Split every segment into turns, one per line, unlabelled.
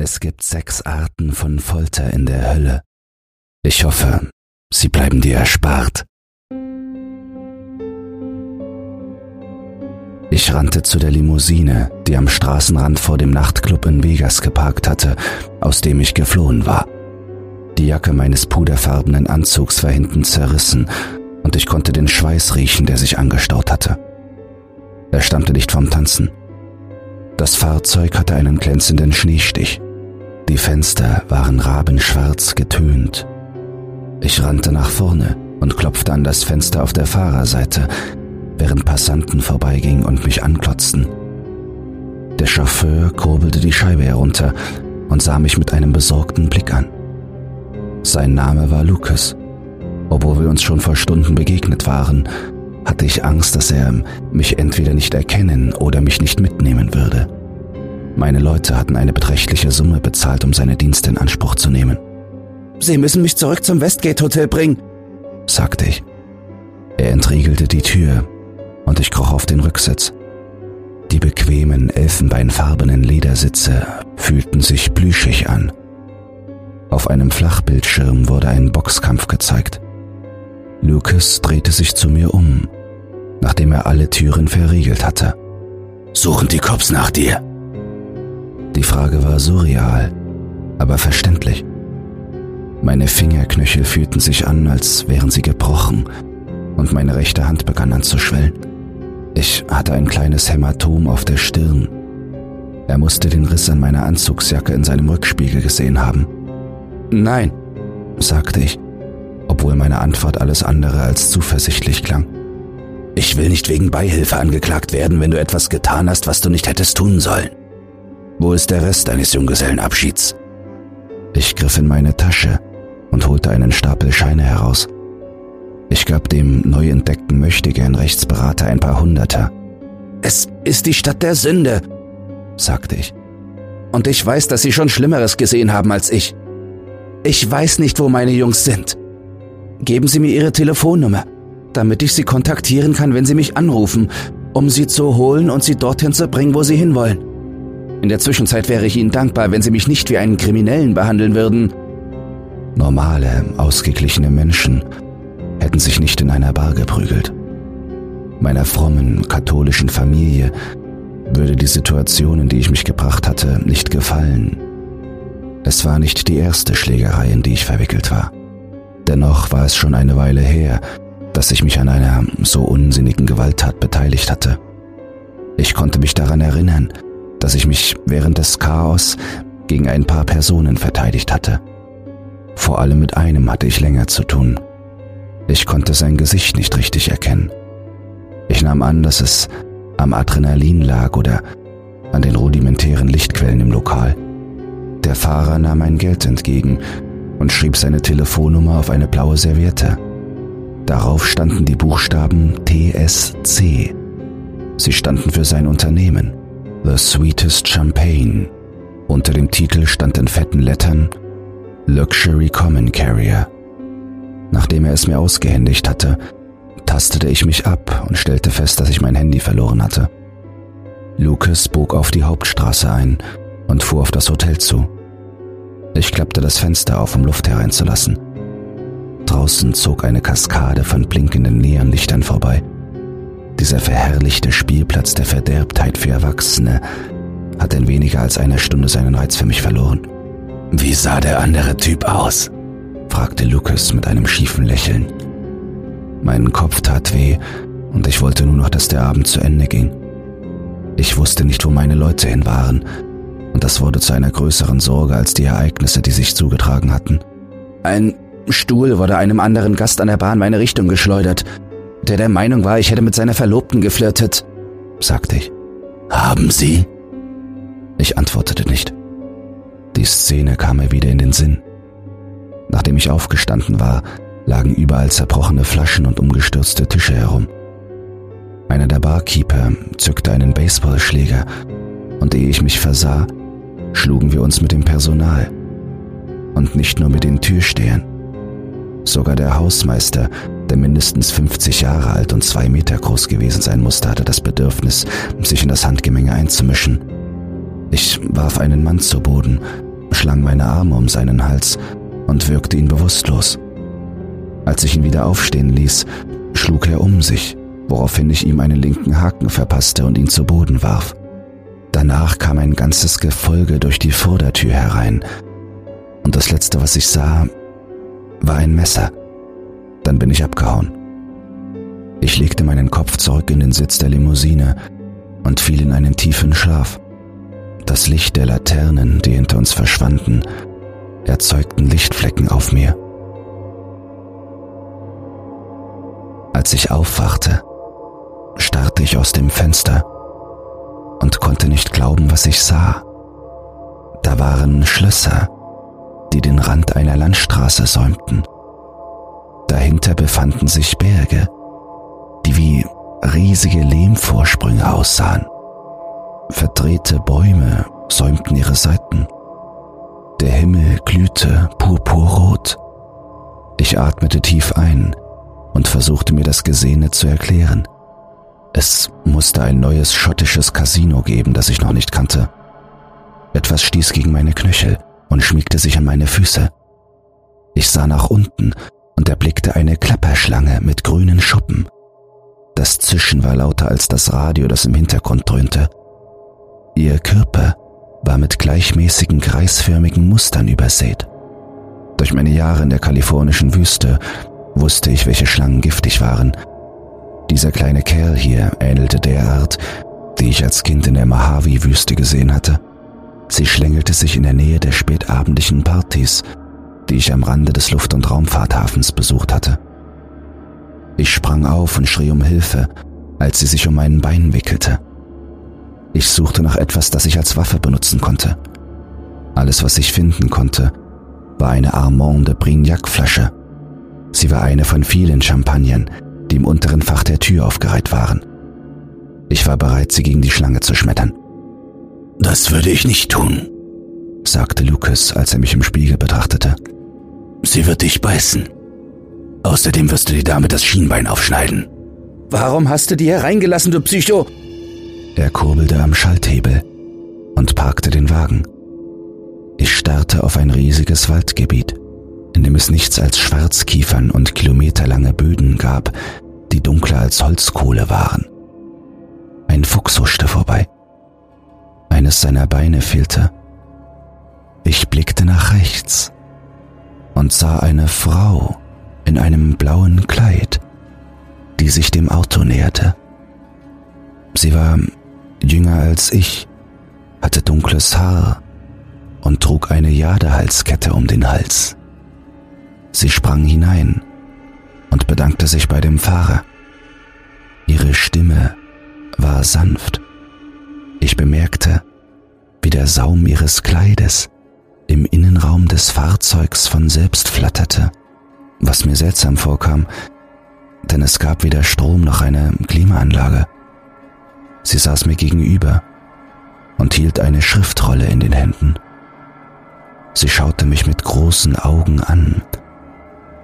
Es gibt sechs Arten von Folter in der Hölle. Ich hoffe, sie bleiben dir erspart. Ich rannte zu der Limousine, die am Straßenrand vor dem Nachtclub in Vegas geparkt hatte, aus dem ich geflohen war. Die Jacke meines puderfarbenen Anzugs war hinten zerrissen und ich konnte den Schweiß riechen, der sich angestaut hatte. Er stammte nicht vom Tanzen. Das Fahrzeug hatte einen glänzenden Schneestich. Die Fenster waren rabenschwarz getönt. Ich rannte nach vorne und klopfte an das Fenster auf der Fahrerseite, während Passanten vorbeigingen und mich anklotzten. Der Chauffeur kurbelte die Scheibe herunter und sah mich mit einem besorgten Blick an. Sein Name war Lucas. Obwohl wir uns schon vor Stunden begegnet waren, hatte ich Angst, dass er mich entweder nicht erkennen oder mich nicht mitnehmen würde. Meine Leute hatten eine beträchtliche Summe bezahlt, um seine Dienste in Anspruch zu nehmen.
Sie müssen mich zurück zum Westgate Hotel bringen, sagte ich.
Er entriegelte die Tür und ich kroch auf den Rücksitz. Die bequemen, elfenbeinfarbenen Ledersitze fühlten sich plüschig an. Auf einem Flachbildschirm wurde ein Boxkampf gezeigt. Lucas drehte sich zu mir um, nachdem er alle Türen verriegelt hatte.
Suchen die Cops nach dir?
Die Frage war surreal, aber verständlich. Meine Fingerknöchel fühlten sich an, als wären sie gebrochen, und meine rechte Hand begann anzuschwellen. Ich hatte ein kleines Hämatom auf der Stirn. Er musste den Riss an meiner Anzugsjacke in seinem Rückspiegel gesehen haben.
Nein, sagte ich,
obwohl meine Antwort alles andere als zuversichtlich klang.
Ich will nicht wegen Beihilfe angeklagt werden, wenn du etwas getan hast, was du nicht hättest tun sollen. Wo ist der Rest deines Junggesellenabschieds?
Ich griff in meine Tasche und holte einen Stapel Scheine heraus. Ich gab dem neu entdeckten Möchtegern Rechtsberater ein paar Hunderter.
Es ist die Stadt der Sünde, sagte ich. Und ich weiß, dass Sie schon Schlimmeres gesehen haben als ich. Ich weiß nicht, wo meine Jungs sind. Geben Sie mir Ihre Telefonnummer, damit ich Sie kontaktieren kann, wenn Sie mich anrufen, um Sie zu holen und Sie dorthin zu bringen, wo Sie hinwollen. In der Zwischenzeit wäre ich Ihnen dankbar, wenn Sie mich nicht wie einen Kriminellen behandeln würden.
Normale, ausgeglichene Menschen hätten sich nicht in einer Bar geprügelt. Meiner frommen, katholischen Familie würde die Situation, in die ich mich gebracht hatte, nicht gefallen. Es war nicht die erste Schlägerei, in die ich verwickelt war. Dennoch war es schon eine Weile her, dass ich mich an einer so unsinnigen Gewalttat beteiligt hatte. Ich konnte mich daran erinnern, dass ich mich während des Chaos gegen ein paar Personen verteidigt hatte. Vor allem mit einem hatte ich länger zu tun. Ich konnte sein Gesicht nicht richtig erkennen. Ich nahm an, dass es am Adrenalin lag oder an den rudimentären Lichtquellen im Lokal. Der Fahrer nahm mein Geld entgegen und schrieb seine Telefonnummer auf eine blaue Serviette. Darauf standen die Buchstaben TSC. Sie standen für sein Unternehmen. The Sweetest Champagne. Unter dem Titel stand in fetten Lettern Luxury Common Carrier. Nachdem er es mir ausgehändigt hatte, tastete ich mich ab und stellte fest, dass ich mein Handy verloren hatte. Lucas bog auf die Hauptstraße ein und fuhr auf das Hotel zu. Ich klappte das Fenster auf, um Luft hereinzulassen. Draußen zog eine Kaskade von blinkenden Neonlichtern vorbei. Dieser verherrlichte Spielplatz der Verderbtheit für Erwachsene hat in weniger als einer Stunde seinen Reiz für mich verloren.
Wie sah der andere Typ aus? fragte Lucas mit einem schiefen Lächeln.
Mein Kopf tat weh und ich wollte nur noch, dass der Abend zu Ende ging. Ich wusste nicht, wo meine Leute hin waren, und das wurde zu einer größeren Sorge als die Ereignisse, die sich zugetragen hatten.
Ein Stuhl wurde einem anderen Gast an der Bahn meine Richtung geschleudert, der der Meinung war, ich hätte mit seiner Verlobten geflirtet, sagte ich.
Haben Sie? Ich antwortete nicht. Die Szene kam mir wieder in den Sinn. Nachdem ich aufgestanden war, lagen überall zerbrochene Flaschen und umgestürzte Tische herum. Einer der Barkeeper zückte einen Baseballschläger und ehe ich mich versah, schlugen wir uns mit dem Personal. Und nicht nur mit den Türstehern. Sogar der Hausmeister, der mindestens 50 Jahre alt und zwei Meter groß gewesen sein musste, hatte das Bedürfnis, sich in das Handgemenge einzumischen. Ich warf einen Mann zu Boden umschlang meine Arme um seinen Hals und wirkte ihn bewusstlos. Als ich ihn wieder aufstehen ließ, schlug er um sich, woraufhin ich ihm einen linken Haken verpasste und ihn zu Boden warf. Danach kam ein ganzes Gefolge durch die Vordertür herein, und das Letzte, was ich sah, war ein Messer. Dann bin ich abgehauen. Ich legte meinen Kopf zurück in den Sitz der Limousine und fiel in einen tiefen Schlaf. Das Licht der Laternen, die hinter uns verschwanden, erzeugten Lichtflecken auf mir. Als ich aufwachte, starrte ich aus dem Fenster und konnte nicht glauben, was ich sah. Da waren Schlösser, die den Rand einer Landstraße säumten. Dahinter befanden sich Berge, die wie riesige Lehmvorsprünge aussahen. Verdrehte Bäume säumten ihre Seiten. Der Himmel glühte purpurrot. Ich atmete tief ein und versuchte mir das Gesehene zu erklären. Es musste ein neues schottisches Casino geben, das ich noch nicht kannte. Etwas stieß gegen meine Knöchel und schmiegte sich an meine Füße. Ich sah nach unten und erblickte eine Klapperschlange mit grünen Schuppen. Das Zischen war lauter als das Radio, das im Hintergrund dröhnte. Ihr Körper war mit gleichmäßigen kreisförmigen Mustern übersät. Durch meine Jahre in der kalifornischen Wüste wusste ich, welche Schlangen giftig waren. Dieser kleine Kerl hier ähnelte der Art, die ich als Kind in der Mojave-Wüste gesehen hatte. Sie schlängelte sich in der Nähe der spätabendlichen Partys, die ich am Rande des Luft- und Raumfahrthafens besucht hatte. Ich sprang auf und schrie um Hilfe, als sie sich um meinen Bein wickelte. Ich suchte nach etwas, das ich als Waffe benutzen konnte. Alles, was ich finden konnte, war eine Armand de Brignac-Flasche. Sie war eine von vielen Champagnern, die im unteren Fach der Tür aufgereiht waren. Ich war bereit, sie gegen die Schlange zu schmettern.
Das würde ich nicht tun, sagte Lucas, als er mich im Spiegel betrachtete. Sie wird dich beißen. Außerdem wirst du dir damit das Schienbein aufschneiden.
Warum hast du die hereingelassen, du Psycho?
Er kurbelte am Schalthebel und parkte den Wagen. Ich starrte auf ein riesiges Waldgebiet, in dem es nichts als Schwarzkiefern und kilometerlange Böden gab, die dunkler als Holzkohle waren. Ein Fuchs huschte vorbei. Eines seiner Beine fehlte. Ich blickte nach rechts und sah eine Frau in einem blauen Kleid, die sich dem Auto näherte. Sie war jünger als ich, hatte dunkles Haar und trug eine Jadehalskette um den Hals. Sie sprang hinein und bedankte sich bei dem Fahrer. Ihre Stimme war sanft. Ich bemerkte, wie der Saum ihres Kleides im Innenraum des Fahrzeugs von selbst flatterte, was mir seltsam vorkam, denn es gab weder Strom noch eine Klimaanlage. Sie saß mir gegenüber und hielt eine Schriftrolle in den Händen. Sie schaute mich mit großen Augen an,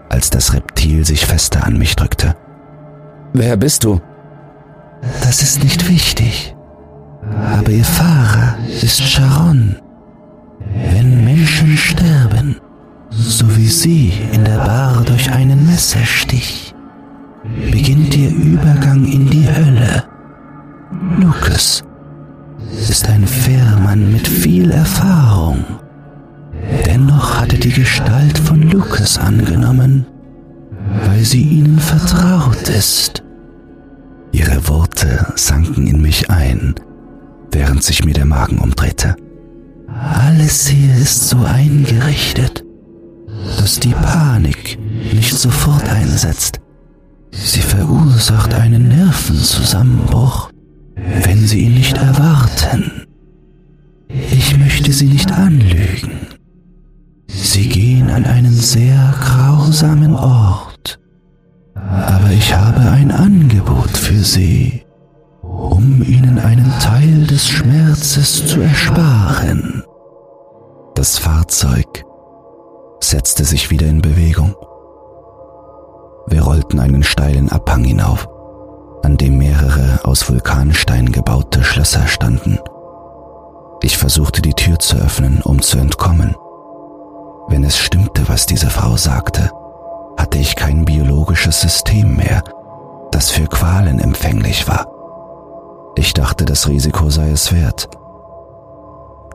als das Reptil sich fester an mich drückte.
Wer bist du?
Das ist nicht wichtig. Aber ihr Fahrer ist Sharon. Wenn Menschen sterben, so wie sie in der Bar durch einen Messerstich, beginnt ihr Übergang in die Hölle. Lucas ist ein Fährmann mit viel Erfahrung. Dennoch hatte die Gestalt von Lucas angenommen, weil sie ihnen vertraut ist. Ihre Worte sanken in mich ein, während sich mir der Magen umdrehte. Alles hier ist so eingerichtet, dass die Panik nicht sofort einsetzt. Sie verursacht einen Nervenzusammenbruch, wenn Sie ihn nicht erwarten. Ich möchte Sie nicht anlügen. Sie gehen an einen sehr grausamen Ort, aber ich habe ein Angebot für Sie um ihnen einen Teil des Schmerzes zu ersparen. Das Fahrzeug setzte sich wieder in Bewegung. Wir rollten einen steilen Abhang hinauf, an dem mehrere aus Vulkanstein gebaute Schlösser standen. Ich versuchte die Tür zu öffnen, um zu entkommen, Wenn es stimmte, was diese Frau sagte, hatte ich kein biologisches System mehr, das für Qualen empfänglich war. Ich dachte, das Risiko sei es wert.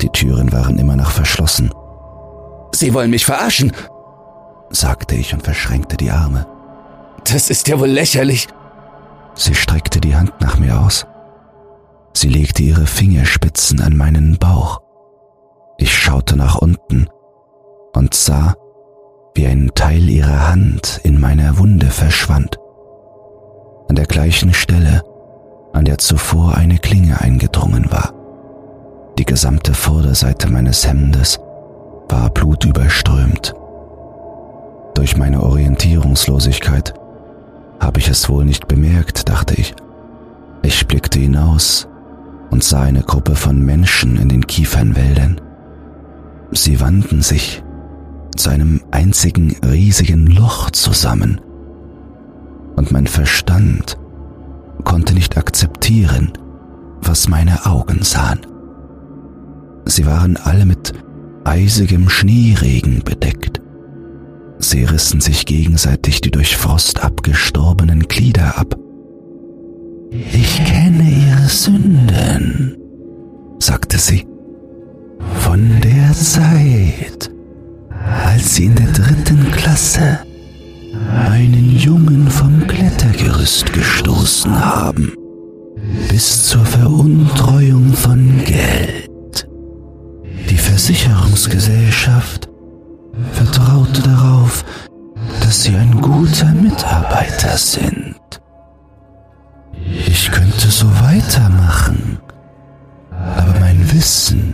Die Türen waren immer noch verschlossen.
Sie wollen mich verarschen,
sagte ich und verschränkte die Arme.
Das ist ja wohl lächerlich.
Sie streckte die Hand nach mir aus. Sie legte ihre Fingerspitzen an meinen Bauch. Ich schaute nach unten und sah, wie ein Teil ihrer Hand in meiner Wunde verschwand. An der gleichen Stelle, an der zuvor eine Klinge eingedrungen war. Die gesamte Vorderseite meines Hemdes war blutüberströmt. Durch meine Orientierungslosigkeit habe ich es wohl nicht bemerkt, dachte ich. Ich blickte hinaus und sah eine Gruppe von Menschen in den Kiefernwäldern. Sie wanden sich zu einem einzigen riesigen Loch zusammen. Und mein Verstand konnte nicht akzeptieren, was meine Augen sahen. Sie waren alle mit eisigem Schneeregen bedeckt. Sie rissen sich gegenseitig die durch Frost abgestorbenen Glieder ab. Ich kenne ihre Sünden, sagte sie. Von der Zeit, als sie in der dritten Klasse einen Jungen vom Klettergerüst gestoßen haben, bis zur Veruntreuung von Geld. Die Versicherungsgesellschaft vertraute darauf, dass sie ein guter Mitarbeiter sind. Ich könnte so weitermachen, aber mein Wissen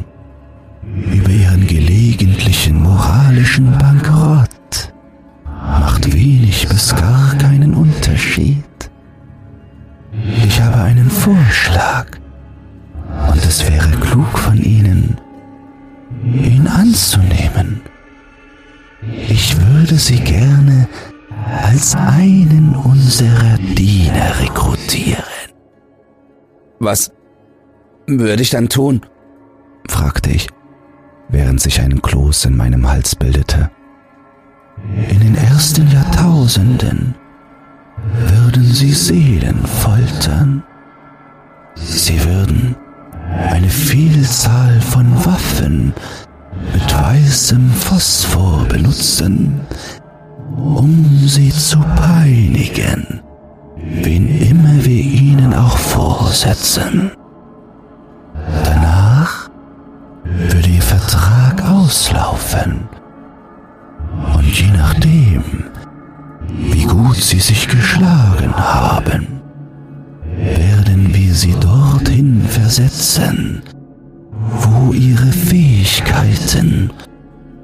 über ihren gelegentlichen moralischen Bankrott macht wenig bis gar keinen Unterschied. Ich habe einen Vorschlag und es wäre klug von Ihnen, ihn anzunehmen. Ich würde Sie gerne als einen unserer Diener rekrutieren.
Was würde ich dann tun?
fragte ich während sich ein Kloß in meinem Hals bildete. In den ersten Jahrtausenden würden sie Seelen foltern. Sie würden eine Vielzahl von Waffen mit weißem Phosphor benutzen, um sie zu peinigen, wen immer wir ihnen auch vorsetzen. Danach würde ihr Vertrag auslaufen. Je nachdem, wie gut sie sich geschlagen haben, werden wir sie dorthin versetzen, wo ihre Fähigkeiten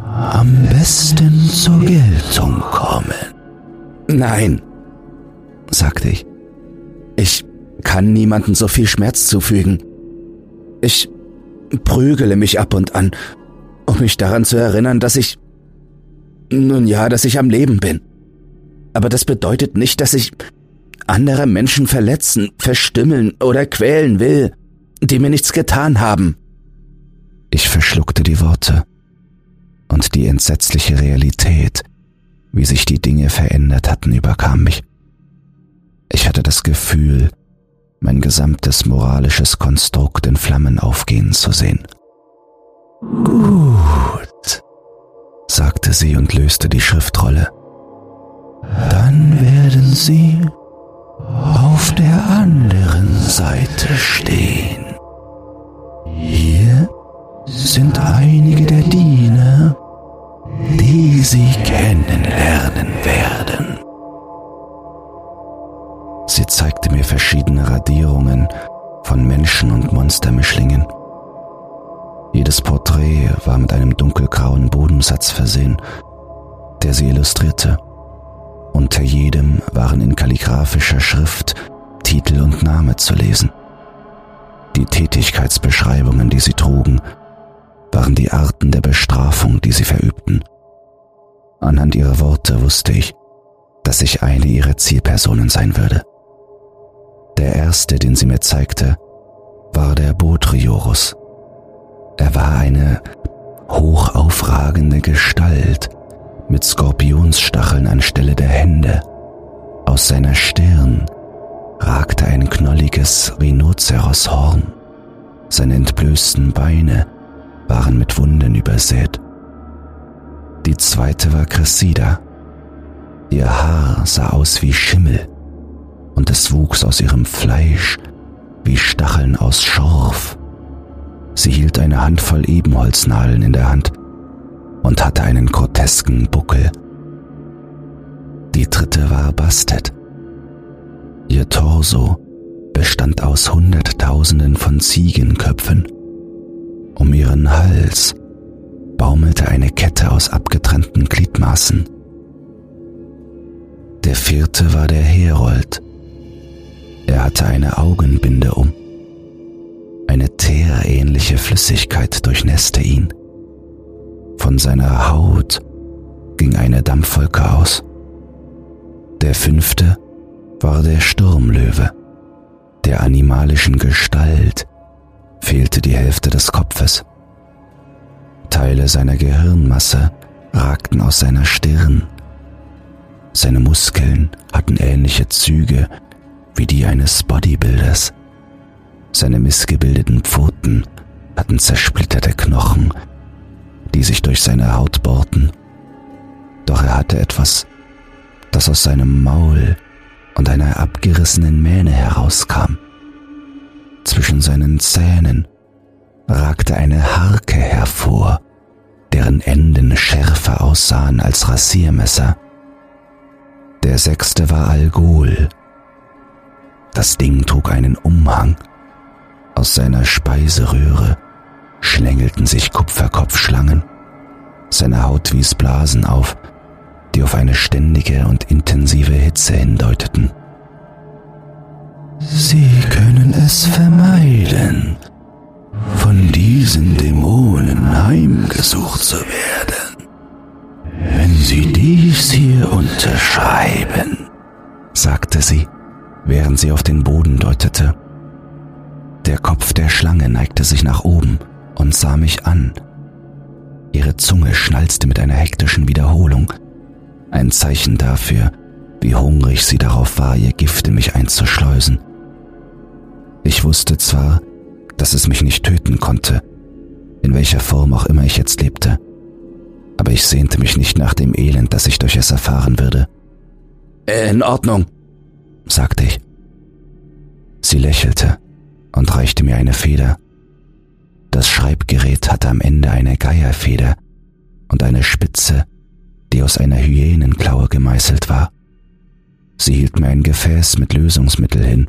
am besten zur Geltung kommen.
Nein, sagte ich. Ich kann niemandem so viel Schmerz zufügen. Ich prügele mich ab und an, um mich daran zu erinnern, dass ich... Nun ja, dass ich am Leben bin. Aber das bedeutet nicht, dass ich andere Menschen verletzen, verstümmeln oder quälen will, die mir nichts getan haben.
Ich verschluckte die Worte und die entsetzliche Realität, wie sich die Dinge verändert hatten, überkam mich. Ich hatte das Gefühl, mein gesamtes moralisches Konstrukt in Flammen aufgehen zu sehen. Gut, sagte sie und löste die Schriftrolle. Dann werden Sie auf der anderen Seite stehen. Hier sind einige der Diener, die Sie kennenlernen werden. Sie zeigte mir verschiedene Radierungen von Menschen- und Monstermischlingen. Jedes Porträt war mit einem dunkelgrauen Bodensatz versehen, der sie illustrierte. Unter jedem waren in kalligraphischer Schrift Titel und Name zu lesen. Die Tätigkeitsbeschreibungen, die sie trugen, waren die Arten der Bestrafung, die sie verübten. Anhand ihrer Worte wusste ich, dass ich eine ihrer Zielpersonen sein würde. Der erste, den sie mir zeigte, war der Botriorus. Er war eine hochaufragende Gestalt mit Skorpionsstacheln anstelle der Hände. Aus seiner Stirn ragte ein knolliges Rhinoceroshorn. Seine entblößten Beine waren mit Wunden übersät. Die zweite war Cressida. Ihr Haar sah aus wie Schimmel und es wuchs aus ihrem Fleisch wie Stacheln aus Schorf. Sie hielt eine Handvoll Ebenholznadeln in der Hand und hatte einen grotesken Buckel. Die dritte war Bastet. Ihr Torso bestand aus Hunderttausenden von Ziegenköpfen. Um ihren Hals baumelte eine Kette aus abgetrennten Gliedmaßen. Der vierte war der Herold. Er hatte eine Augenbinde um. Eine teerähnliche Flüssigkeit durchnässte ihn. Von seiner Haut ging eine Dampfwolke aus. Der fünfte war der Sturmlöwe. Der animalischen Gestalt fehlte die Hälfte des Kopfes. Teile seiner Gehirnmasse ragten aus seiner Stirn. Seine Muskeln hatten ähnliche Züge wie die eines Bodybuilders. Seine missgebildeten Pfoten hatten zersplitterte Knochen, die sich durch seine Haut bohrten. Doch er hatte etwas, das aus seinem Maul und einer abgerissenen Mähne herauskam. Zwischen seinen Zähnen ragte eine Harke hervor, deren Enden schärfer aussahen als Rasiermesser. Der sechste war Algol. Das Ding trug einen Umhang, aus seiner Speiseröhre schlängelten sich Kupferkopfschlangen. Seine Haut wies Blasen auf, die auf eine ständige und intensive Hitze hindeuteten. Sie können es vermeiden, von diesen Dämonen heimgesucht zu werden, wenn Sie dies hier unterschreiben, sagte sie, während sie auf den Boden deutete. Der Kopf der Schlange neigte sich nach oben und sah mich an. Ihre Zunge schnalzte mit einer hektischen Wiederholung, ein Zeichen dafür, wie hungrig sie darauf war, ihr Gift in mich einzuschleusen. Ich wusste zwar, dass es mich nicht töten konnte, in welcher Form auch immer ich jetzt lebte, aber ich sehnte mich nicht nach dem Elend, das ich durch es erfahren würde.
In Ordnung, sagte ich.
Sie lächelte und reichte mir eine Feder. Das Schreibgerät hatte am Ende eine Geierfeder und eine Spitze, die aus einer Hyänenklaue gemeißelt war. Sie hielt mir ein Gefäß mit Lösungsmittel hin,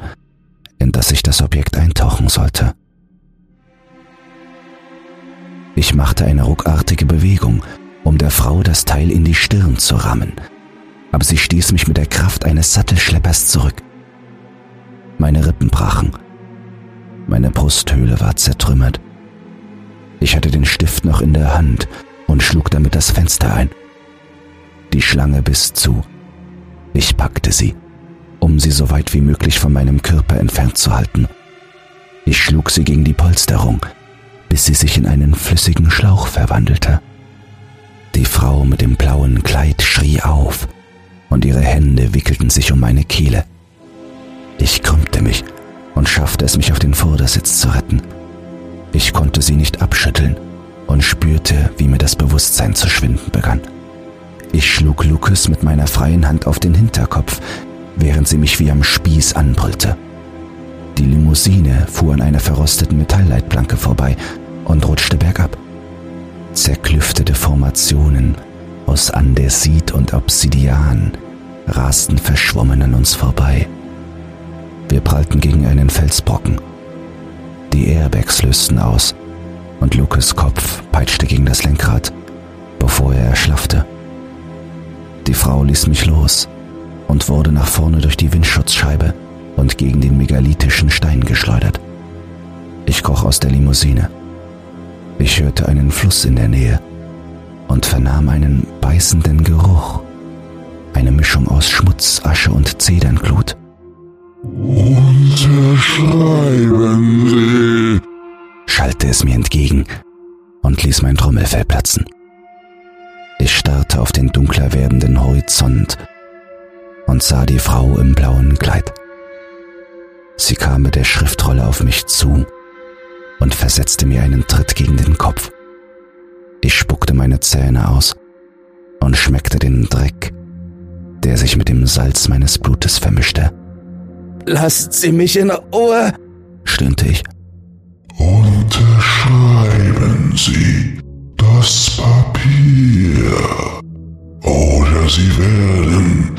in das ich das Objekt eintauchen sollte. Ich machte eine ruckartige Bewegung, um der Frau das Teil in die Stirn zu rammen, aber sie stieß mich mit der Kraft eines Sattelschleppers zurück. Meine Rippen brachen meine Brusthöhle war zertrümmert. Ich hatte den Stift noch in der Hand und schlug damit das Fenster ein. Die Schlange biss zu. Ich packte sie, um sie so weit wie möglich von meinem Körper entfernt zu halten. Ich schlug sie gegen die Polsterung, bis sie sich in einen flüssigen Schlauch verwandelte. Die Frau mit dem blauen Kleid schrie auf und ihre Hände wickelten sich um meine Kehle. Ich krümmte mich und schaffte es, mich auf den Vordersitz zu retten. Ich konnte sie nicht abschütteln und spürte, wie mir das Bewusstsein zu schwinden begann. Ich schlug Lucas mit meiner freien Hand auf den Hinterkopf, während sie mich wie am Spieß anbrüllte. Die Limousine fuhr an einer verrosteten Metallleitplanke vorbei und rutschte bergab. Zerklüftete Formationen aus Andesit und Obsidian rasten verschwommen an uns vorbei. Wir prallten gegen einen Felsbrocken. Die Airbags lösten aus und Lucas Kopf peitschte gegen das Lenkrad, bevor er erschlaffte. Die Frau ließ mich los und wurde nach vorne durch die Windschutzscheibe und gegen den megalithischen Stein geschleudert. Ich kroch aus der Limousine. Ich hörte einen Fluss in der Nähe und vernahm einen beißenden Geruch, eine Mischung aus Schmutz, Asche und Zedernglut.
Unterschreiben Sie,
schallte es mir entgegen und ließ mein Trommelfell platzen. Ich starrte auf den dunkler werdenden Horizont und sah die Frau im blauen Kleid. Sie kam mit der Schriftrolle auf mich zu und versetzte mir einen Tritt gegen den Kopf. Ich spuckte meine Zähne aus und schmeckte den Dreck, der sich mit dem Salz meines Blutes vermischte.
Lasst Sie mich in Ruhe, stöhnte ich.
Unterschreiben Sie das Papier, oder Sie werden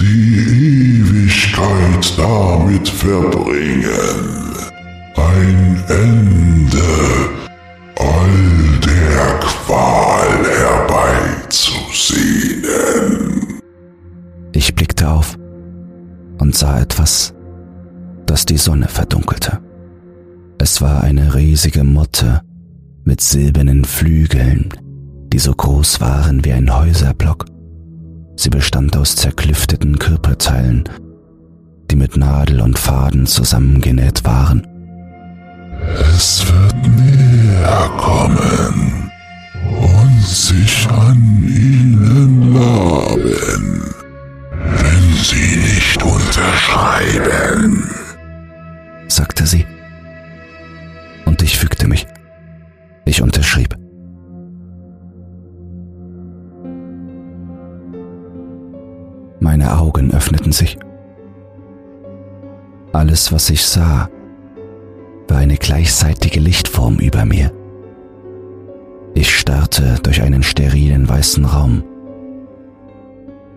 die Ewigkeit damit verbringen, ein Ende all der Qual herbeizusehnen.
Ich blickte auf und sah etwas, das die Sonne verdunkelte. Es war eine riesige Motte mit silbernen Flügeln, die so groß waren wie ein Häuserblock. Sie bestand aus zerklüfteten Körperteilen, die mit Nadel und Faden zusammengenäht waren.
Es wird näher kommen und sich an ihnen
Ich unterschrieb. Meine Augen öffneten sich. Alles, was ich sah, war eine gleichzeitige Lichtform über mir. Ich starrte durch einen sterilen weißen Raum.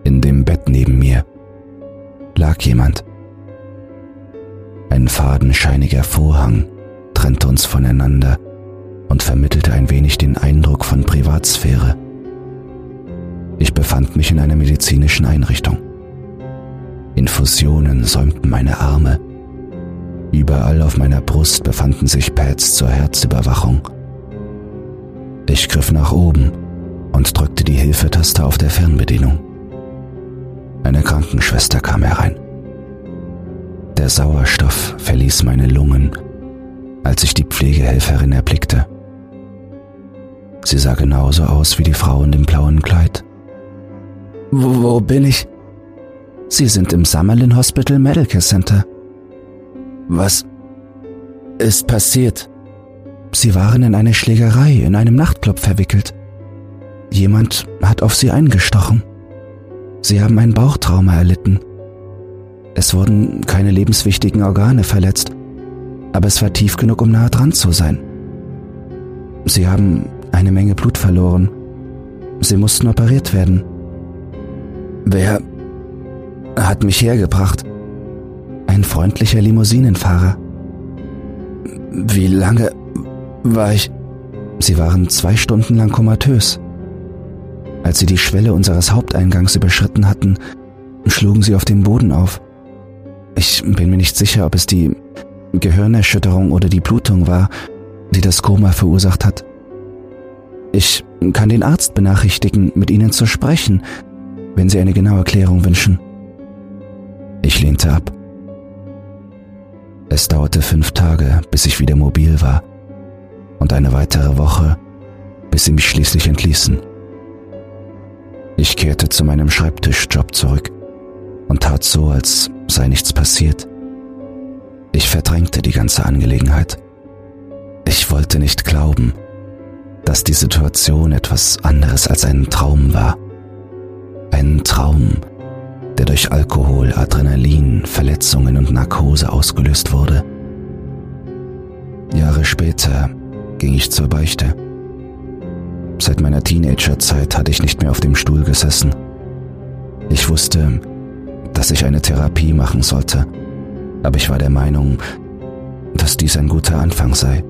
In dem Bett neben mir lag jemand. Ein fadenscheiniger Vorhang trennte uns voneinander und vermittelte ein wenig den Eindruck von Privatsphäre. Ich befand mich in einer medizinischen Einrichtung. Infusionen säumten meine Arme. Überall auf meiner Brust befanden sich Pads zur Herzüberwachung. Ich griff nach oben und drückte die Hilfetaste auf der Fernbedienung. Eine Krankenschwester kam herein. Der Sauerstoff verließ meine Lungen, als ich die Pflegehelferin erblickte. Sie sah genauso aus wie die Frau in dem blauen Kleid.
Wo, wo bin ich?
Sie sind im Summerlin Hospital Medical Center.
Was ist passiert?
Sie waren in eine Schlägerei in einem Nachtclub verwickelt. Jemand hat auf sie eingestochen. Sie haben ein Bauchtrauma erlitten. Es wurden keine lebenswichtigen Organe verletzt, aber es war tief genug, um nahe dran zu sein. Sie haben eine Menge Blut verloren. Sie mussten operiert werden.
Wer hat mich hergebracht?
Ein freundlicher Limousinenfahrer.
Wie lange war ich?
Sie waren zwei Stunden lang komatös. Als sie die Schwelle unseres Haupteingangs überschritten hatten, schlugen sie auf dem Boden auf. Ich bin mir nicht sicher, ob es die Gehirnerschütterung oder die Blutung war, die das Koma verursacht hat. Ich kann den Arzt benachrichtigen, mit Ihnen zu sprechen, wenn Sie eine genaue Erklärung wünschen. Ich lehnte ab. Es dauerte fünf Tage, bis ich wieder mobil war, und eine weitere Woche, bis sie mich schließlich entließen. Ich kehrte zu meinem Schreibtischjob zurück und tat so, als sei nichts passiert. Ich verdrängte die ganze Angelegenheit. Ich wollte nicht glauben, dass die Situation etwas anderes als ein Traum war. Ein Traum, der durch Alkohol, Adrenalin, Verletzungen und Narkose ausgelöst wurde. Jahre später ging ich zur Beichte. Seit meiner Teenagerzeit hatte ich nicht mehr auf dem Stuhl gesessen. Ich wusste, dass ich eine Therapie machen sollte, aber ich war der Meinung, dass dies ein guter Anfang sei.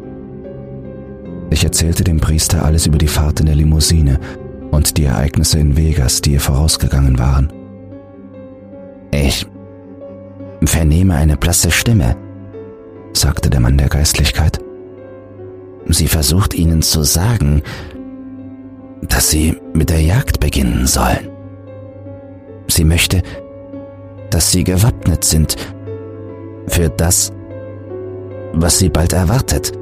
Ich erzählte dem Priester alles über die Fahrt in der Limousine und die Ereignisse in Vegas, die ihr vorausgegangen waren.
Ich vernehme eine blasse Stimme, sagte der Mann der Geistlichkeit. Sie versucht ihnen zu sagen, dass sie mit der Jagd beginnen sollen. Sie möchte, dass sie gewappnet sind für das, was sie bald erwartet.